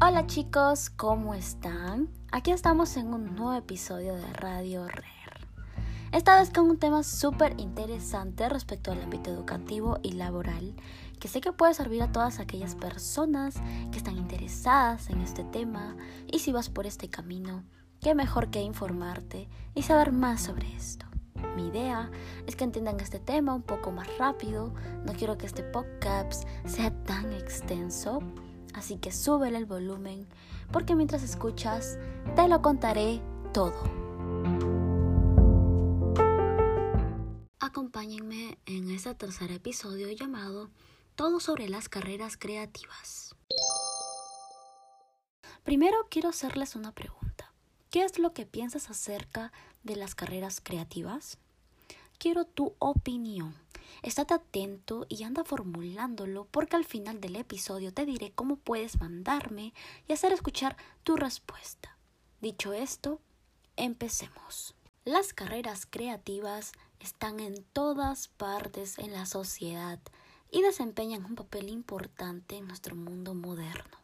Hola chicos, ¿cómo están? Aquí estamos en un nuevo episodio de Radio Rare. Esta vez con un tema súper interesante respecto al ámbito educativo y laboral, que sé que puede servir a todas aquellas personas que están interesadas en este tema y si vas por este camino, qué mejor que informarte y saber más sobre esto. Mi idea es que entiendan este tema un poco más rápido, no quiero que este podcast sea tan extenso, así que súbele el volumen porque mientras escuchas te lo contaré todo. Acompáñenme en este tercer episodio llamado Todo sobre las carreras creativas. Primero quiero hacerles una pregunta. ¿Qué es lo que piensas acerca de las carreras creativas? Quiero tu opinión. Estate atento y anda formulándolo porque al final del episodio te diré cómo puedes mandarme y hacer escuchar tu respuesta. Dicho esto, empecemos. Las carreras creativas están en todas partes en la sociedad y desempeñan un papel importante en nuestro mundo moderno.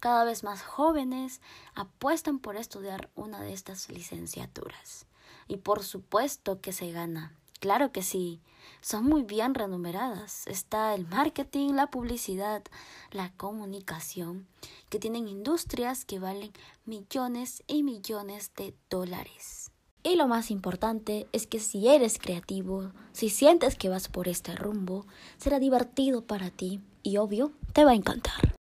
Cada vez más jóvenes apuestan por estudiar una de estas licenciaturas. Y por supuesto que se gana. Claro que sí. Son muy bien remuneradas. Está el marketing, la publicidad, la comunicación, que tienen industrias que valen millones y millones de dólares. Y lo más importante es que si eres creativo, si sientes que vas por este rumbo, será divertido para ti y obvio, te va a encantar.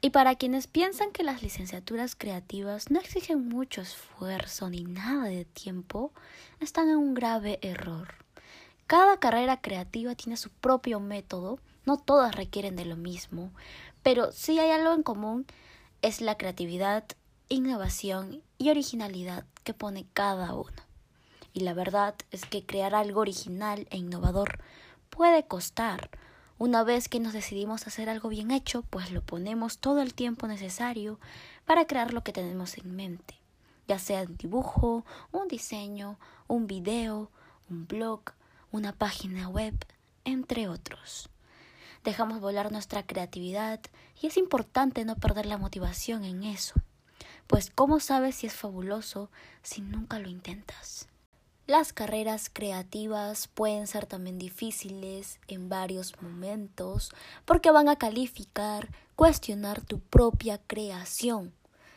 Y para quienes piensan que las licenciaturas creativas no exigen mucho esfuerzo ni nada de tiempo, están en un grave error. Cada carrera creativa tiene su propio método, no todas requieren de lo mismo, pero si hay algo en común, es la creatividad, innovación y originalidad que pone cada uno. Y la verdad es que crear algo original e innovador puede costar, una vez que nos decidimos hacer algo bien hecho, pues lo ponemos todo el tiempo necesario para crear lo que tenemos en mente, ya sea un dibujo, un diseño, un video, un blog, una página web, entre otros. Dejamos volar nuestra creatividad y es importante no perder la motivación en eso, pues ¿cómo sabes si es fabuloso si nunca lo intentas? Las carreras creativas pueden ser también difíciles en varios momentos porque van a calificar, cuestionar tu propia creación.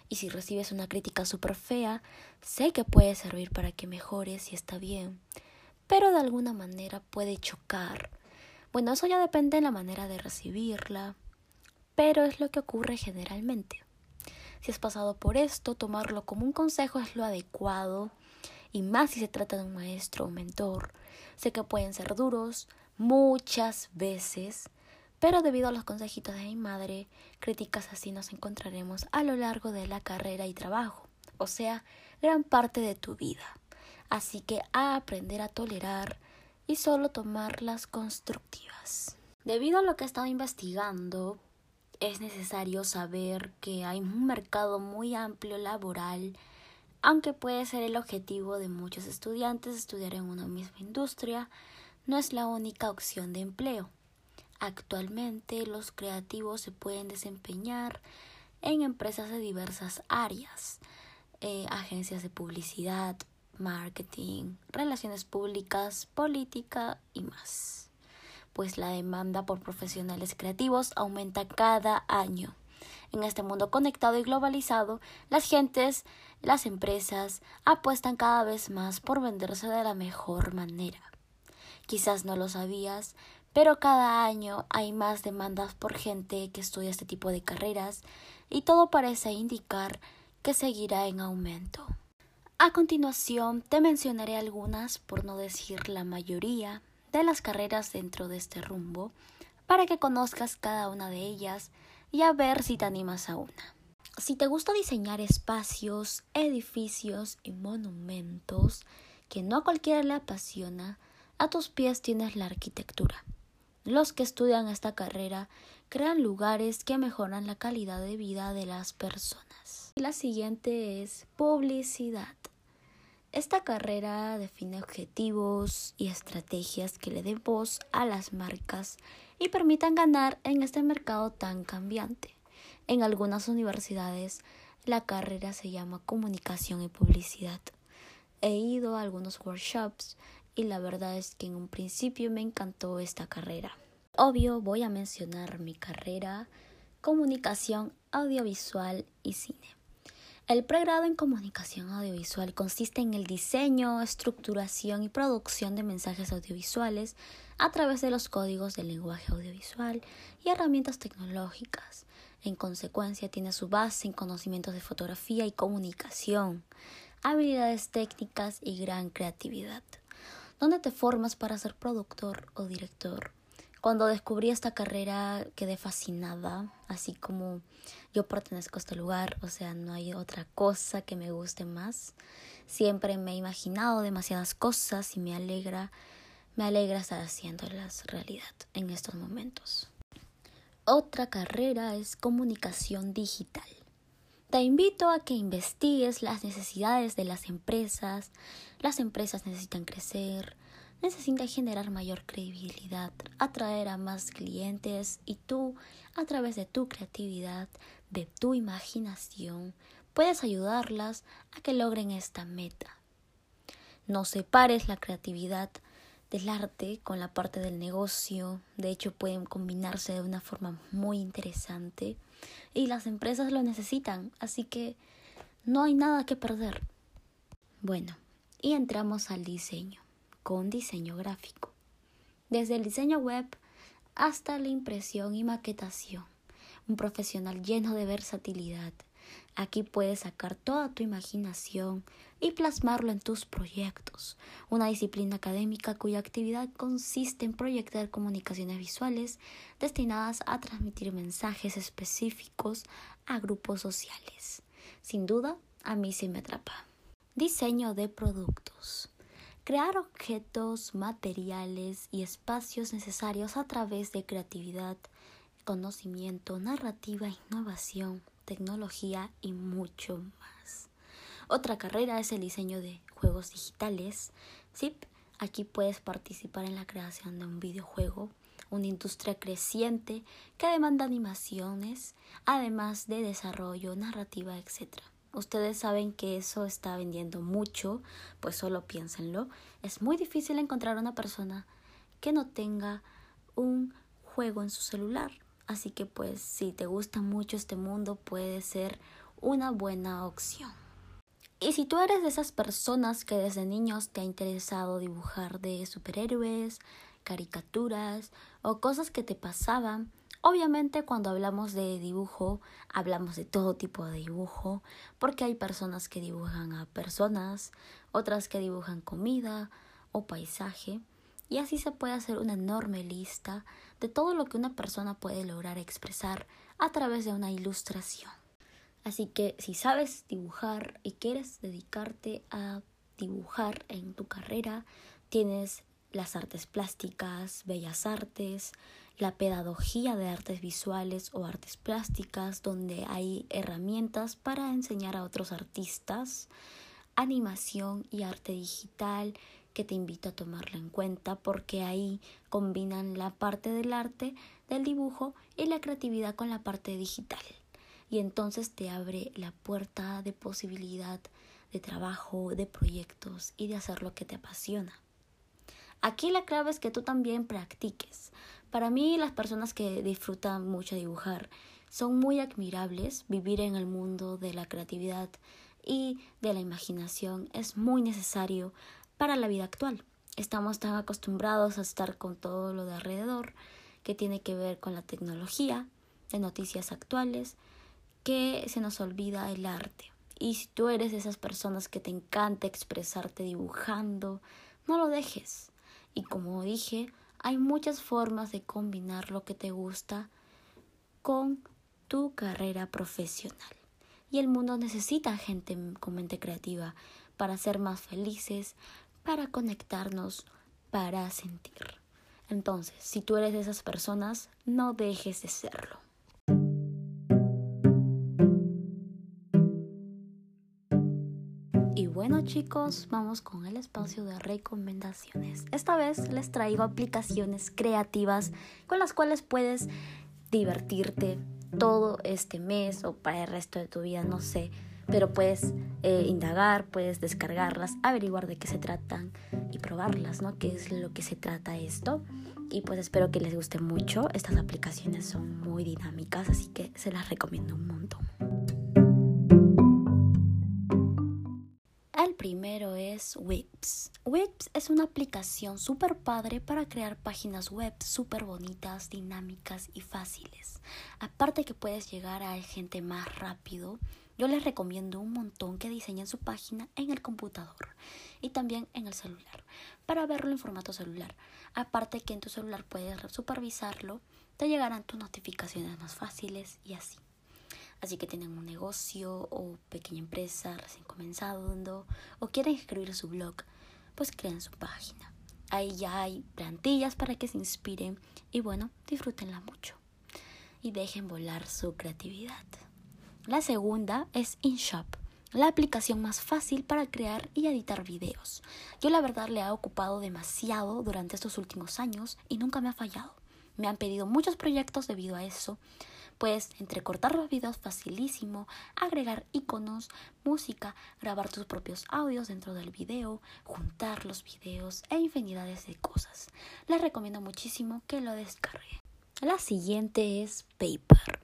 Y si recibes una crítica súper fea, sé que puede servir para que mejores y está bien, pero de alguna manera puede chocar. Bueno, eso ya depende de la manera de recibirla, pero es lo que ocurre generalmente. Si has pasado por esto, tomarlo como un consejo es lo adecuado y más si se trata de un maestro o mentor. Sé que pueden ser duros muchas veces, pero debido a los consejitos de mi madre, críticas así nos encontraremos a lo largo de la carrera y trabajo, o sea, gran parte de tu vida. Así que aprender a tolerar y solo tomar las constructivas. Debido a lo que he estado investigando, es necesario saber que hay un mercado muy amplio laboral aunque puede ser el objetivo de muchos estudiantes estudiar en una misma industria, no es la única opción de empleo. Actualmente los creativos se pueden desempeñar en empresas de diversas áreas, eh, agencias de publicidad, marketing, relaciones públicas, política y más. Pues la demanda por profesionales creativos aumenta cada año. En este mundo conectado y globalizado, las gentes las empresas apuestan cada vez más por venderse de la mejor manera. Quizás no lo sabías, pero cada año hay más demandas por gente que estudia este tipo de carreras y todo parece indicar que seguirá en aumento. A continuación te mencionaré algunas, por no decir la mayoría, de las carreras dentro de este rumbo, para que conozcas cada una de ellas y a ver si te animas a una. Si te gusta diseñar espacios, edificios y monumentos que no a cualquiera le apasiona, a tus pies tienes la arquitectura. Los que estudian esta carrera crean lugares que mejoran la calidad de vida de las personas. Y la siguiente es publicidad. Esta carrera define objetivos y estrategias que le den voz a las marcas y permitan ganar en este mercado tan cambiante. En algunas universidades la carrera se llama comunicación y publicidad. He ido a algunos workshops y la verdad es que en un principio me encantó esta carrera. Obvio voy a mencionar mi carrera comunicación audiovisual y cine. El pregrado en comunicación audiovisual consiste en el diseño, estructuración y producción de mensajes audiovisuales a través de los códigos del lenguaje audiovisual y herramientas tecnológicas. En consecuencia, tiene su base en conocimientos de fotografía y comunicación, habilidades técnicas y gran creatividad. ¿Dónde te formas para ser productor o director? Cuando descubrí esta carrera quedé fascinada, así como yo pertenezco a este lugar, o sea, no hay otra cosa que me guste más. Siempre me he imaginado demasiadas cosas y me alegra, me alegra estar haciéndolas realidad en estos momentos. Otra carrera es comunicación digital. Te invito a que investigues las necesidades de las empresas. Las empresas necesitan crecer, necesita generar mayor credibilidad, atraer a más clientes y tú, a través de tu creatividad, de tu imaginación, puedes ayudarlas a que logren esta meta. No separes la creatividad del arte con la parte del negocio, de hecho pueden combinarse de una forma muy interesante y las empresas lo necesitan, así que no hay nada que perder. Bueno, y entramos al diseño con diseño gráfico, desde el diseño web hasta la impresión y maquetación. Un profesional lleno de versatilidad. Aquí puedes sacar toda tu imaginación y plasmarlo en tus proyectos. Una disciplina académica cuya actividad consiste en proyectar comunicaciones visuales destinadas a transmitir mensajes específicos a grupos sociales. Sin duda, a mí se me atrapa. Diseño de productos crear objetos, materiales y espacios necesarios a través de creatividad, conocimiento, narrativa, innovación, tecnología y mucho más. Otra carrera es el diseño de juegos digitales. Sí, aquí puedes participar en la creación de un videojuego, una industria creciente que demanda animaciones, además de desarrollo, narrativa, etc ustedes saben que eso está vendiendo mucho, pues solo piénsenlo. Es muy difícil encontrar una persona que no tenga un juego en su celular. Así que pues si te gusta mucho este mundo puede ser una buena opción. Y si tú eres de esas personas que desde niños te ha interesado dibujar de superhéroes, caricaturas o cosas que te pasaban, Obviamente cuando hablamos de dibujo, hablamos de todo tipo de dibujo, porque hay personas que dibujan a personas, otras que dibujan comida o paisaje, y así se puede hacer una enorme lista de todo lo que una persona puede lograr expresar a través de una ilustración. Así que si sabes dibujar y quieres dedicarte a dibujar en tu carrera, tienes las artes plásticas, bellas artes, la pedagogía de artes visuales o artes plásticas, donde hay herramientas para enseñar a otros artistas, animación y arte digital, que te invito a tomarlo en cuenta porque ahí combinan la parte del arte, del dibujo y la creatividad con la parte digital. Y entonces te abre la puerta de posibilidad de trabajo, de proyectos y de hacer lo que te apasiona. Aquí la clave es que tú también practiques. Para mí las personas que disfrutan mucho dibujar son muy admirables. Vivir en el mundo de la creatividad y de la imaginación es muy necesario para la vida actual. Estamos tan acostumbrados a estar con todo lo de alrededor que tiene que ver con la tecnología, de noticias actuales, que se nos olvida el arte. Y si tú eres de esas personas que te encanta expresarte dibujando, no lo dejes. Y como dije, hay muchas formas de combinar lo que te gusta con tu carrera profesional. Y el mundo necesita gente con mente creativa para ser más felices, para conectarnos, para sentir. Entonces, si tú eres de esas personas, no dejes de serlo. Bueno chicos, vamos con el espacio de recomendaciones. Esta vez les traigo aplicaciones creativas con las cuales puedes divertirte, todo este mes o para el resto de tu vida, no sé. Pero puedes eh, indagar, puedes descargarlas, averiguar de qué se tratan y probarlas, ¿no? ¿Qué es lo que se trata esto? Y pues espero que les guste mucho. Estas aplicaciones son muy dinámicas, así que se las recomiendo un montón. Es Whips. Whips es una aplicación súper padre para crear páginas web súper bonitas, dinámicas y fáciles. Aparte que puedes llegar a gente más rápido, yo les recomiendo un montón que diseñen su página en el computador y también en el celular para verlo en formato celular. Aparte que en tu celular puedes supervisarlo, te llegarán tus notificaciones más fáciles y así. Así que tienen un negocio o pequeña empresa recién comenzando o quieren escribir su blog, pues creen su página. Ahí ya hay plantillas para que se inspiren y bueno, disfrútenla mucho y dejen volar su creatividad. La segunda es InShop la aplicación más fácil para crear y editar videos. Yo la verdad le he ocupado demasiado durante estos últimos años y nunca me ha fallado. Me han pedido muchos proyectos debido a eso. Pues entrecortar los videos facilísimo, agregar iconos, música, grabar tus propios audios dentro del video, juntar los videos e infinidades de cosas. Les recomiendo muchísimo que lo descargue. La siguiente es Paper.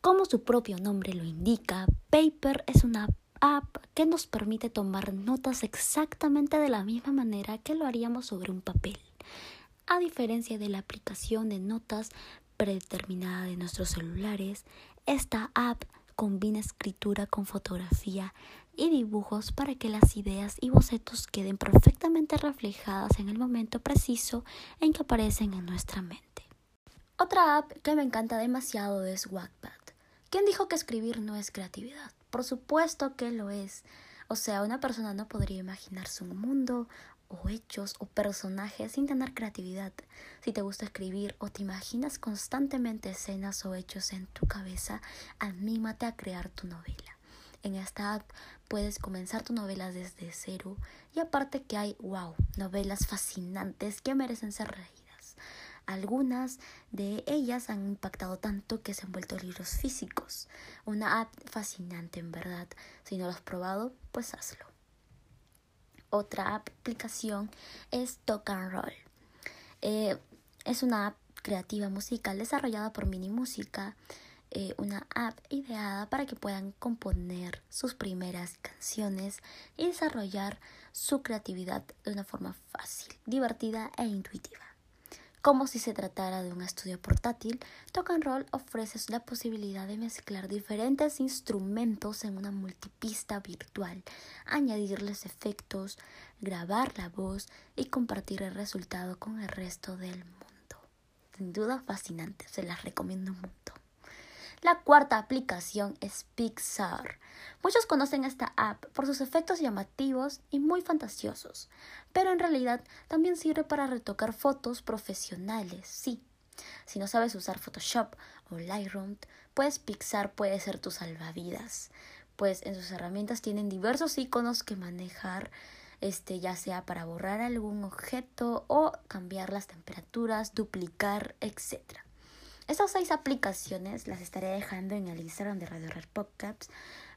Como su propio nombre lo indica, Paper es una app que nos permite tomar notas exactamente de la misma manera que lo haríamos sobre un papel. A diferencia de la aplicación de notas predeterminada de nuestros celulares, esta app combina escritura con fotografía y dibujos para que las ideas y bocetos queden perfectamente reflejadas en el momento preciso en que aparecen en nuestra mente. Otra app que me encanta demasiado es Wattpad. ¿Quién dijo que escribir no es creatividad? Por supuesto que lo es. O sea, una persona no podría imaginarse un mundo o hechos o personajes sin tener creatividad. Si te gusta escribir o te imaginas constantemente escenas o hechos en tu cabeza, anímate a crear tu novela. En esta app puedes comenzar tu novela desde cero y aparte que hay, wow, novelas fascinantes que merecen ser reídas. Algunas de ellas han impactado tanto que se han vuelto libros físicos. Una app fascinante en verdad. Si no lo has probado, pues hazlo. Otra aplicación es Talk and Roll. Eh, es una app creativa musical desarrollada por Mini Música. Eh, una app ideada para que puedan componer sus primeras canciones y desarrollar su creatividad de una forma fácil, divertida e intuitiva. Como si se tratara de un estudio portátil, and Roll ofrece la posibilidad de mezclar diferentes instrumentos en una multipista virtual, añadirles efectos, grabar la voz y compartir el resultado con el resto del mundo. Sin duda fascinante, se las recomiendo un montón. La cuarta aplicación es Pixar. Muchos conocen esta app por sus efectos llamativos y muy fantasiosos, pero en realidad también sirve para retocar fotos profesionales, sí. Si no sabes usar Photoshop o Lightroom, pues Pixar puede ser tu salvavidas, pues en sus herramientas tienen diversos iconos que manejar, este ya sea para borrar algún objeto o cambiar las temperaturas, duplicar, etc. Estas seis aplicaciones las estaré dejando en el Instagram de Radio Red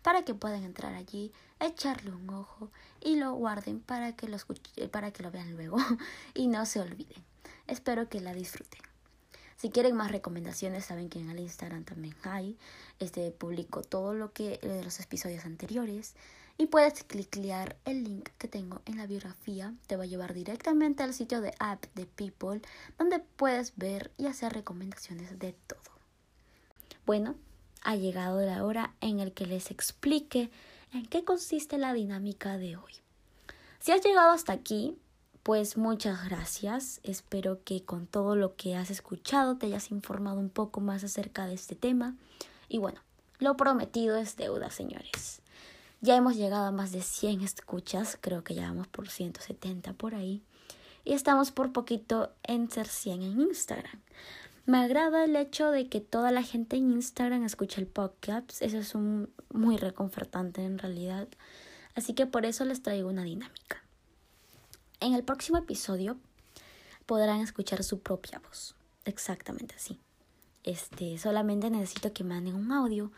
para que puedan entrar allí, echarle un ojo y lo guarden para que lo, para que lo vean luego y no se olviden. Espero que la disfruten. Si quieren más recomendaciones, saben que en el Instagram también hay. Este publico todo lo que de los episodios anteriores y puedes clicar el link que tengo en la biografía. Te va a llevar directamente al sitio de app de People, donde puedes ver y hacer recomendaciones de todo. Bueno, ha llegado la hora en el que les explique en qué consiste la dinámica de hoy. Si has llegado hasta aquí, pues muchas gracias. Espero que con todo lo que has escuchado te hayas informado un poco más acerca de este tema. Y bueno, lo prometido es deuda, señores. Ya hemos llegado a más de 100 escuchas, creo que ya vamos por 170 por ahí. Y estamos por poquito en ser 100 en Instagram. Me agrada el hecho de que toda la gente en Instagram escucha el podcast. Eso es un, muy reconfortante en realidad. Así que por eso les traigo una dinámica. En el próximo episodio podrán escuchar su propia voz. Exactamente así. Este, solamente necesito que manden un audio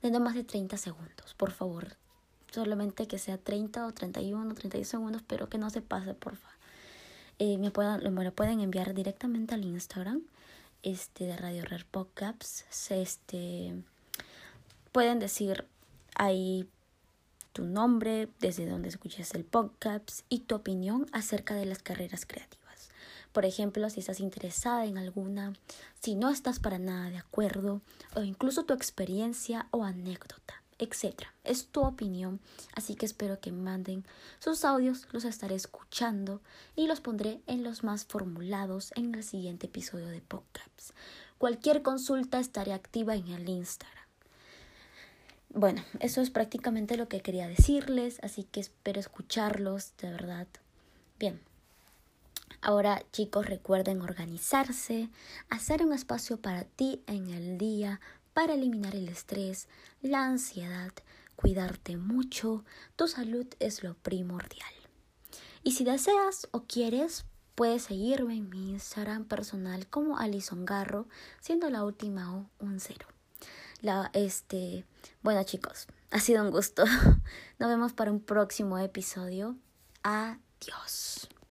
de no más de 30 segundos, por favor. Solamente que sea 30 o 31 o 31 segundos, pero que no se pase, por favor. Eh, me, puedan, me lo pueden enviar directamente al Instagram este, de Radio Rare Podcasts. Este, pueden decir ahí tu nombre, desde donde escuchas el podcast y tu opinión acerca de las carreras creativas. Por ejemplo, si estás interesada en alguna, si no estás para nada de acuerdo, o incluso tu experiencia o anécdota, etc. Es tu opinión, así que espero que manden sus audios, los estaré escuchando y los pondré en los más formulados en el siguiente episodio de podcast. Cualquier consulta estaré activa en el Instagram. Bueno, eso es prácticamente lo que quería decirles, así que espero escucharlos, de verdad. Bien, Ahora chicos recuerden organizarse, hacer un espacio para ti en el día para eliminar el estrés, la ansiedad, cuidarte mucho, tu salud es lo primordial. Y si deseas o quieres, puedes seguirme en mi Instagram personal como Alison Garro, siendo la última O un cero. La, este, bueno chicos, ha sido un gusto. Nos vemos para un próximo episodio. Adiós.